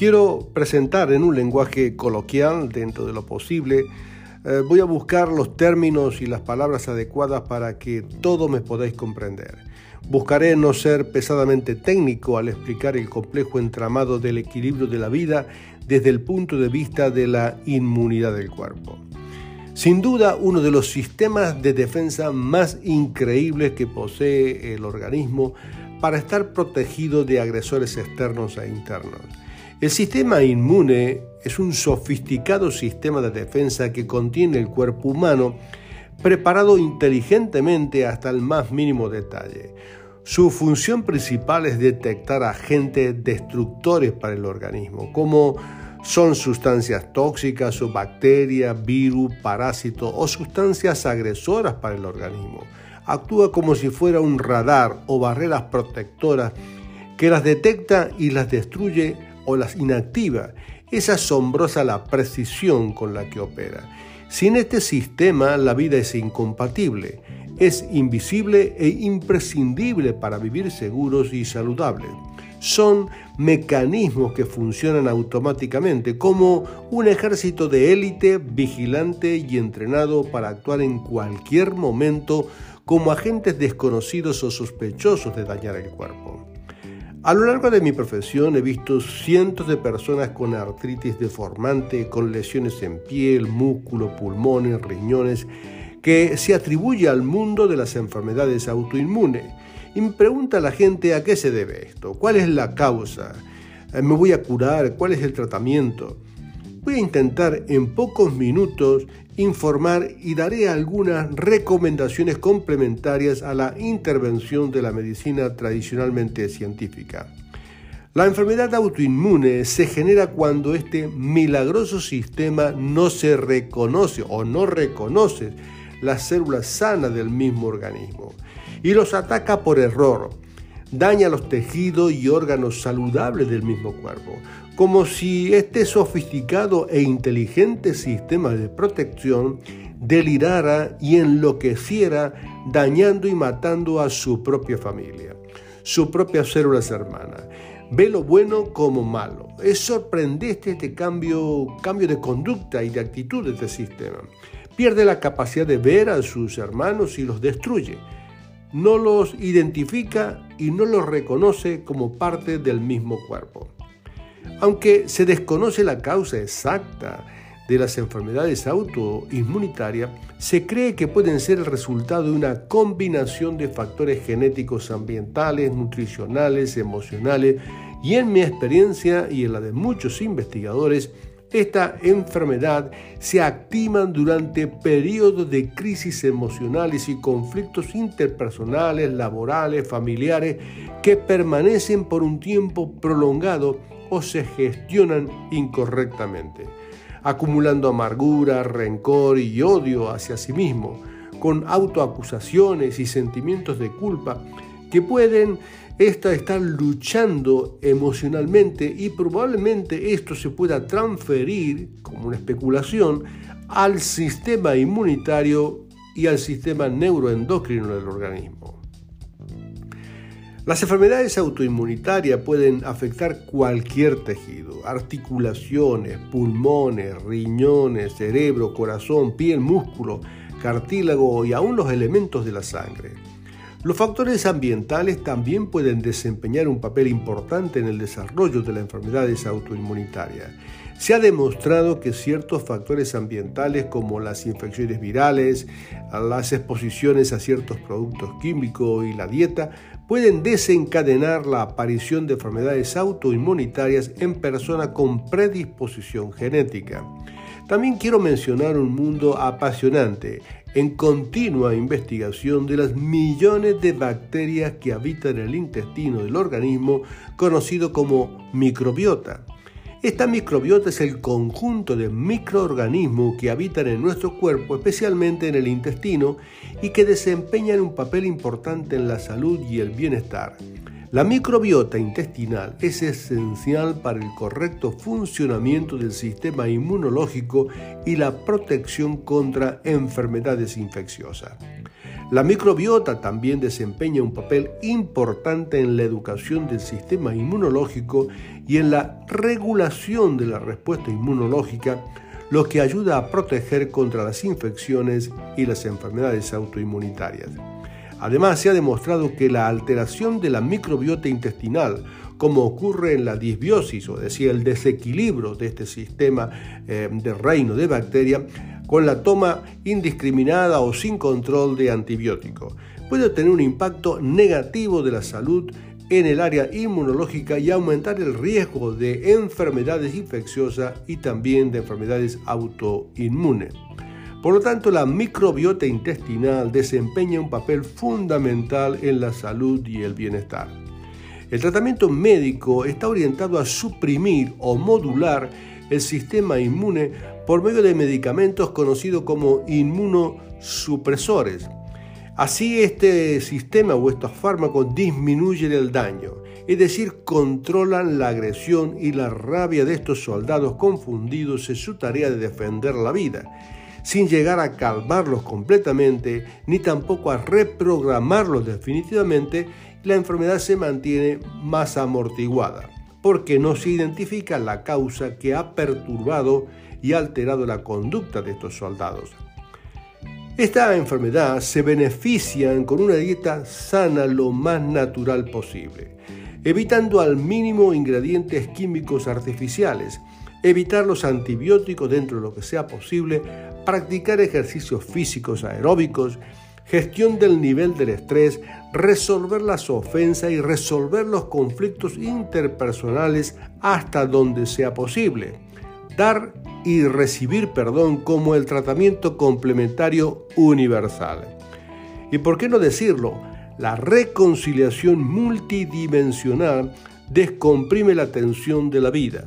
Quiero presentar en un lenguaje coloquial, dentro de lo posible, eh, voy a buscar los términos y las palabras adecuadas para que todo me podáis comprender. Buscaré no ser pesadamente técnico al explicar el complejo entramado del equilibrio de la vida desde el punto de vista de la inmunidad del cuerpo. Sin duda, uno de los sistemas de defensa más increíbles que posee el organismo para estar protegido de agresores externos e internos. El sistema inmune es un sofisticado sistema de defensa que contiene el cuerpo humano preparado inteligentemente hasta el más mínimo detalle. Su función principal es detectar agentes destructores para el organismo, como son sustancias tóxicas o bacterias, virus, parásitos o sustancias agresoras para el organismo. Actúa como si fuera un radar o barreras protectoras que las detecta y las destruye o las inactiva. Es asombrosa la precisión con la que opera. Sin este sistema la vida es incompatible, es invisible e imprescindible para vivir seguros y saludables. Son mecanismos que funcionan automáticamente como un ejército de élite vigilante y entrenado para actuar en cualquier momento como agentes desconocidos o sospechosos de dañar el cuerpo. A lo largo de mi profesión he visto cientos de personas con artritis deformante, con lesiones en piel, músculo, pulmones, riñones, que se atribuye al mundo de las enfermedades autoinmunes. Y me pregunta la gente a qué se debe esto, cuál es la causa, eh, me voy a curar, cuál es el tratamiento. Voy a intentar en pocos minutos informar y daré algunas recomendaciones complementarias a la intervención de la medicina tradicionalmente científica. La enfermedad autoinmune se genera cuando este milagroso sistema no se reconoce o no reconoce las células sanas del mismo organismo y los ataca por error. Daña los tejidos y órganos saludables del mismo cuerpo, como si este sofisticado e inteligente sistema de protección delirara y enloqueciera dañando y matando a su propia familia, su propia células hermanas. Ve lo bueno como malo. Es sorprendente este cambio, cambio de conducta y de actitud de este sistema. Pierde la capacidad de ver a sus hermanos y los destruye. No los identifica y no los reconoce como parte del mismo cuerpo. Aunque se desconoce la causa exacta de las enfermedades autoinmunitarias, se cree que pueden ser el resultado de una combinación de factores genéticos, ambientales, nutricionales, emocionales y en mi experiencia y en la de muchos investigadores, esta enfermedad se activa durante periodos de crisis emocionales y conflictos interpersonales, laborales, familiares, que permanecen por un tiempo prolongado o se gestionan incorrectamente, acumulando amargura, rencor y odio hacia sí mismo, con autoacusaciones y sentimientos de culpa que pueden estar luchando emocionalmente y probablemente esto se pueda transferir, como una especulación, al sistema inmunitario y al sistema neuroendocrino del organismo. Las enfermedades autoinmunitarias pueden afectar cualquier tejido, articulaciones, pulmones, riñones, cerebro, corazón, piel, músculo, cartílago y aún los elementos de la sangre. Los factores ambientales también pueden desempeñar un papel importante en el desarrollo de las enfermedades autoinmunitarias. Se ha demostrado que ciertos factores ambientales como las infecciones virales, las exposiciones a ciertos productos químicos y la dieta pueden desencadenar la aparición de enfermedades autoinmunitarias en personas con predisposición genética. También quiero mencionar un mundo apasionante, en continua investigación de las millones de bacterias que habitan el intestino del organismo, conocido como microbiota. Esta microbiota es el conjunto de microorganismos que habitan en nuestro cuerpo, especialmente en el intestino, y que desempeñan un papel importante en la salud y el bienestar. La microbiota intestinal es esencial para el correcto funcionamiento del sistema inmunológico y la protección contra enfermedades infecciosas. La microbiota también desempeña un papel importante en la educación del sistema inmunológico y en la regulación de la respuesta inmunológica, lo que ayuda a proteger contra las infecciones y las enfermedades autoinmunitarias. Además, se ha demostrado que la alteración de la microbiota intestinal, como ocurre en la disbiosis, o decir, el desequilibrio de este sistema eh, de reino de bacterias, con la toma indiscriminada o sin control de antibióticos. Puede tener un impacto negativo de la salud en el área inmunológica y aumentar el riesgo de enfermedades infecciosas y también de enfermedades autoinmunes. Por lo tanto, la microbiota intestinal desempeña un papel fundamental en la salud y el bienestar. El tratamiento médico está orientado a suprimir o modular el sistema inmune por medio de medicamentos conocidos como inmunosupresores. Así este sistema o estos fármacos disminuyen el daño, es decir, controlan la agresión y la rabia de estos soldados confundidos en su tarea de defender la vida, sin llegar a calmarlos completamente ni tampoco a reprogramarlos definitivamente, la enfermedad se mantiene más amortiguada porque no se identifica la causa que ha perturbado y alterado la conducta de estos soldados. Esta enfermedad se benefician con una dieta sana lo más natural posible, evitando al mínimo ingredientes químicos artificiales, evitar los antibióticos dentro de lo que sea posible, practicar ejercicios físicos aeróbicos, gestión del nivel del estrés, resolver las ofensas y resolver los conflictos interpersonales hasta donde sea posible. Dar y recibir perdón como el tratamiento complementario universal. Y por qué no decirlo, la reconciliación multidimensional descomprime la tensión de la vida.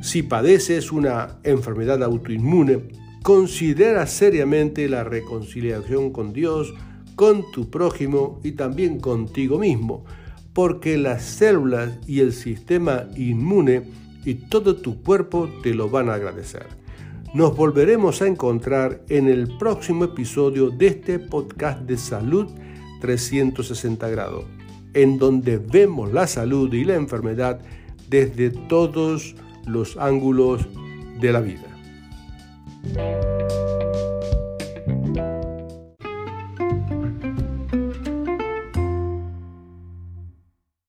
Si padeces una enfermedad autoinmune, considera seriamente la reconciliación con Dios, con tu prójimo y también contigo mismo, porque las células y el sistema inmune y todo tu cuerpo te lo van a agradecer. Nos volveremos a encontrar en el próximo episodio de este podcast de salud 360 grados, en donde vemos la salud y la enfermedad desde todos los ángulos de la vida.